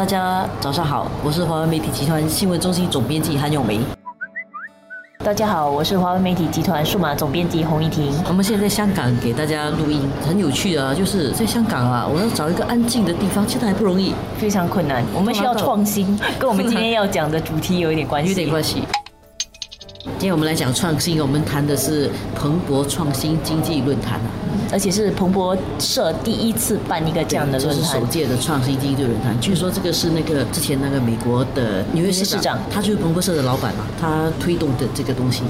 大家早上好，我是华为媒体集团新闻中心总编辑韩永梅。大家好，我是华为媒体集团数码总编辑洪一婷。我们现在在香港给大家录音，很有趣啊，就是在香港啊，我要找一个安静的地方，其实还不容易，非常困难。我们需要创新，跟我们今天 要讲的主题有一点关系。有点关系。今天我们来讲创新，我们谈的是蓬勃创新经济论坛啊。而且是彭博社第一次办一个这样的论坛，首届的创新经济论坛。据说这个是那个之前那个美国的纽约市长，他就是彭博社的老板嘛，他推动的这个东西。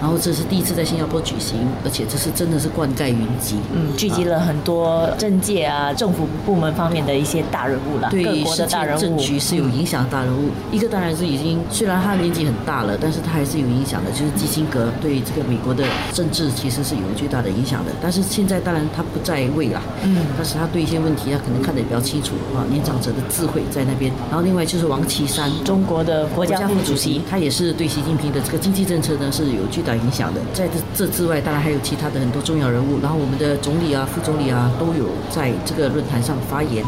然后这是第一次在新加坡举行，而且这是真的是灌溉云集，嗯，聚集了很多政界啊、政府部门方面的一些大人物了，对各国的大人物，政局是有影响大人物。一个当然是已经虽然他年纪很大了，但是他还是有影响的，就是基辛格对这个美国的政治其实是有巨大的影响的。但是现在当然他不在。位啦，嗯，但是他对一些问题，他可能看得比较清楚啊。年长者的智慧在那边。然后另外就是王岐山，中国的国家副主席，他也是对习近平的这个经济政策呢是有巨大影响的。在这这之外，当然还有其他的很多重要人物。然后我们的总理啊、副总理啊都有在这个论坛上发言。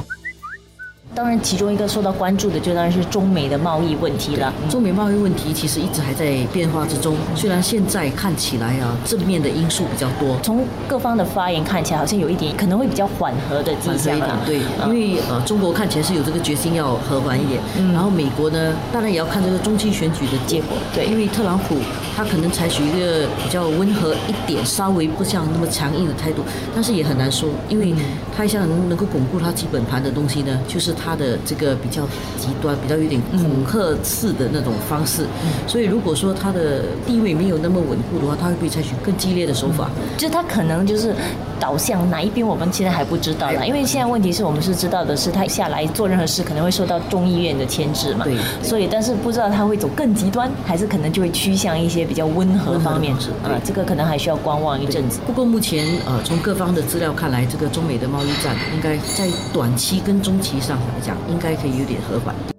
当然，其中一个受到关注的就当然是中美的贸易问题了。中美贸易问题其实一直还在变化之中，虽然现在看起来啊正面的因素比较多。从各方的发言看起来，好像有一点可能会比较缓和的迹象啊。对，因为呃中国看起来是有这个决心要和缓一点，然后美国呢，当然也要看这个中期选举的结果。对，因为特朗普他可能采取一个比较温和一点，稍微不像那么强硬的态度，但是也很难说，因为他一向能够巩固他基本盘的东西呢，就是他的这个。比较极端、比较有点恐吓式的那种方式，所以如果说他的地位没有那么稳固的话，他会不会采取更激烈的手法？就他可能就是导向哪一边，我们现在还不知道啦。因为现在问题是我们是知道的是，他下来做任何事可能会受到众议院的牵制嘛。对。所以，但是不知道他会走更极端，还是可能就会趋向一些比较温和方面。啊，这个可能还需要观望一阵子。不过目前呃，从各方的资料看来，这个中美的贸易战应该在短期跟中期上来讲，应该可以。有点和缓。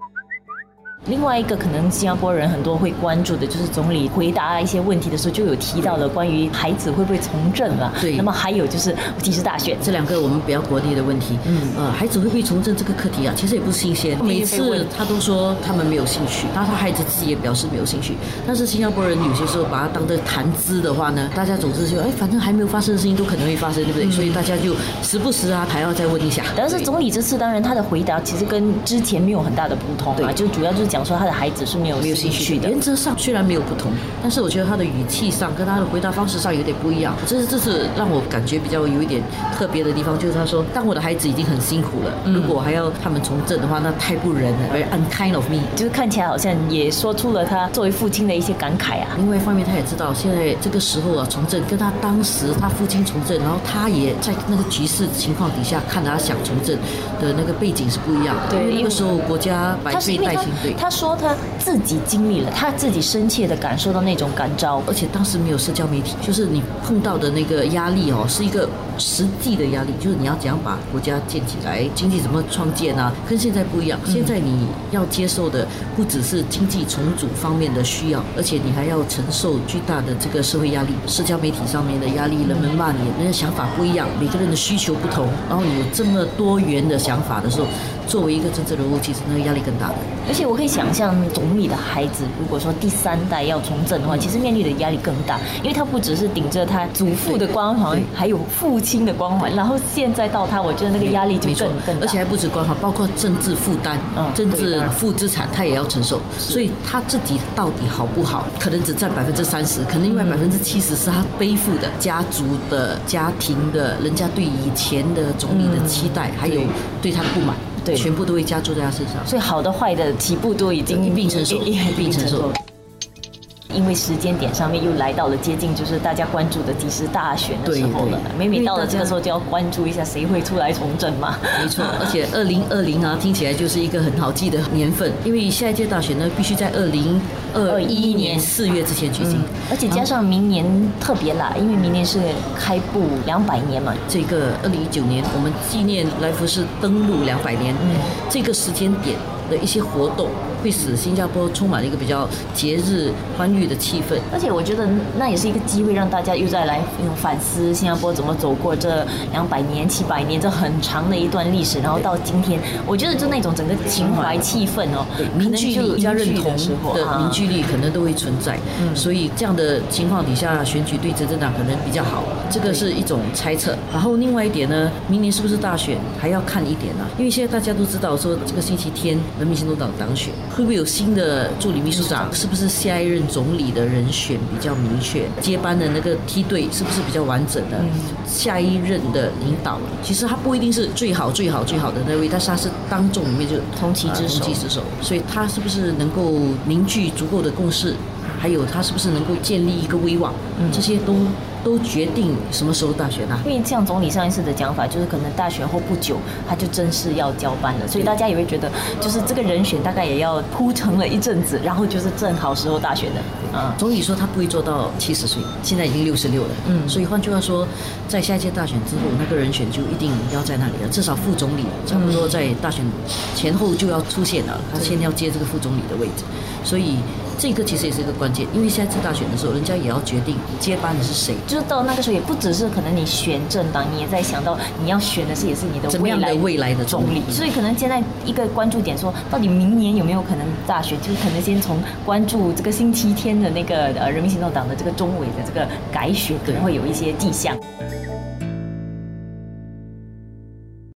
另外一个可能新加坡人很多会关注的，就是总理回答一些问题的时候就有提到了关于孩子会不会从政了。对。那么还有就是其实大选这两个我们比较国内的问题。嗯。呃，孩子会不会从政这个课题啊，其实也不新鲜。每次他都说他们没有兴趣，然后他孩子自己也表示没有兴趣。但是新加坡人有些时候把它当做谈资的话呢，大家总是说，哎，反正还没有发生的事情都可能会发生，对不对？所以大家就时不时啊还要再问一下。但是总理这次当然他的回答其实跟之前没有很大的不同啊，就主要就是讲说他的孩子是没有没有兴趣的。原则上虽然没有不同，但是我觉得他的语气上跟他的回答方式上有点不一样。这是这是让我感觉比较有一点特别的地方，就是他说，当我的孩子已经很辛苦了，如果还要他们从政的话，那太不仁了，very unkind of me。就是看起来好像也说出了他作为父亲的一些感慨啊。另外一方面，他也知道现在这个时候啊，从政跟他当时他父亲从政，然后他也在那个局势情况底下看他想从政的那个背景是不一样的。对，因为那个时候国家百废待兴对。他说他自己经历了，他自己深切的感受到那种感召，而且当时没有社交媒体，就是你碰到的那个压力哦，是一个实际的压力，就是你要怎样把国家建起来，经济怎么创建啊，跟现在不一样。现在你要接受的不只是经济重组方面的需要，而且你还要承受巨大的这个社会压力，社交媒体上面的压力，人们骂你，那个想法不一样，每个人的需求不同，然后你有这么多元的想法的时候。作为一个政治人物，其实那个压力更大的。而且我可以想象，总理的孩子如果说第三代要从政的话，其实面临的压力更大，因为他不只是顶着他祖父的光环，还有父亲的光环，然后现在到他，我觉得那个压力就更更大。而且还不止光环，包括政治负担、政治负资产，他也要承受。所以他自己到底好不好，可能只占百分之三十，可能另外百分之七十是他背负的家族的家庭的人家对以前的总理的期待，还有对他的不满。对，全部都会加注在他身上，所以好的坏的起步都已经一并承受，一并承受。因为时间点上面又来到了接近，就是大家关注的即时大选的时候了。每每到了这个时候，就要关注一下谁会出来从政嘛。没错，而且二零二零啊，听起来就是一个很好记的年份，因为下一届大选呢，必须在二零二一年四月之前举行，而且加上明年特别啦，因为明年是开埠两百年嘛。这个二零一九年，我们纪念来福士登陆两百年，这个时间点。的一些活动，会使新加坡充满了一个比较节日欢愉的气氛。而且我觉得那也是一个机会，让大家又再来反思新加坡怎么走过这两百年、七百年这很长的一段历史，然后到今天，我觉得就那种整个情怀气氛哦，凝聚力加认同的凝聚力可能都会存在。嗯所以这样的情况底下，选举对执政党可能比较好，这个是一种猜测。然后另外一点呢，明年是不是大选还要看一点呢？因为现在大家都知道说，这个星期天人民行动党党选会不会有新的助理秘书长？是不是下一任总理的人选比较明确？接班的那个梯队是不是比较完整的？下一任的领导，其实他不一定是最好、最好、最好的那位，但是他是当众里面就同期之手，所以他是不是能够凝聚足够的共识？还有他是不是能够建立一个威望？这些都。都决定什么时候大选啊？因为像总理上一次的讲法，就是可能大选后不久他就正式要交班了，所以大家也会觉得，就是这个人选大概也要铺成了一阵子，然后就是正好时候大选的。嗯，总理说他不会做到七十岁，现在已经六十六了。嗯，所以换句话说，在下一届大选之后，那个人选就一定要在那里了，至少副总理差不多在大选前后就要出现了，他先要接这个副总理的位置，所以。这个其实也是一个关键，因为下次大选的时候，人家也要决定接班的是谁。就是到那个时候，也不只是可能你选政党，你也在想到你要选的是也是你的未来的未来的总理。所以可能现在一个关注点说，到底明年有没有可能大选？就是可能先从关注这个星期天的那个呃人民行动党的这个中委的这个改选，可能会有一些迹象。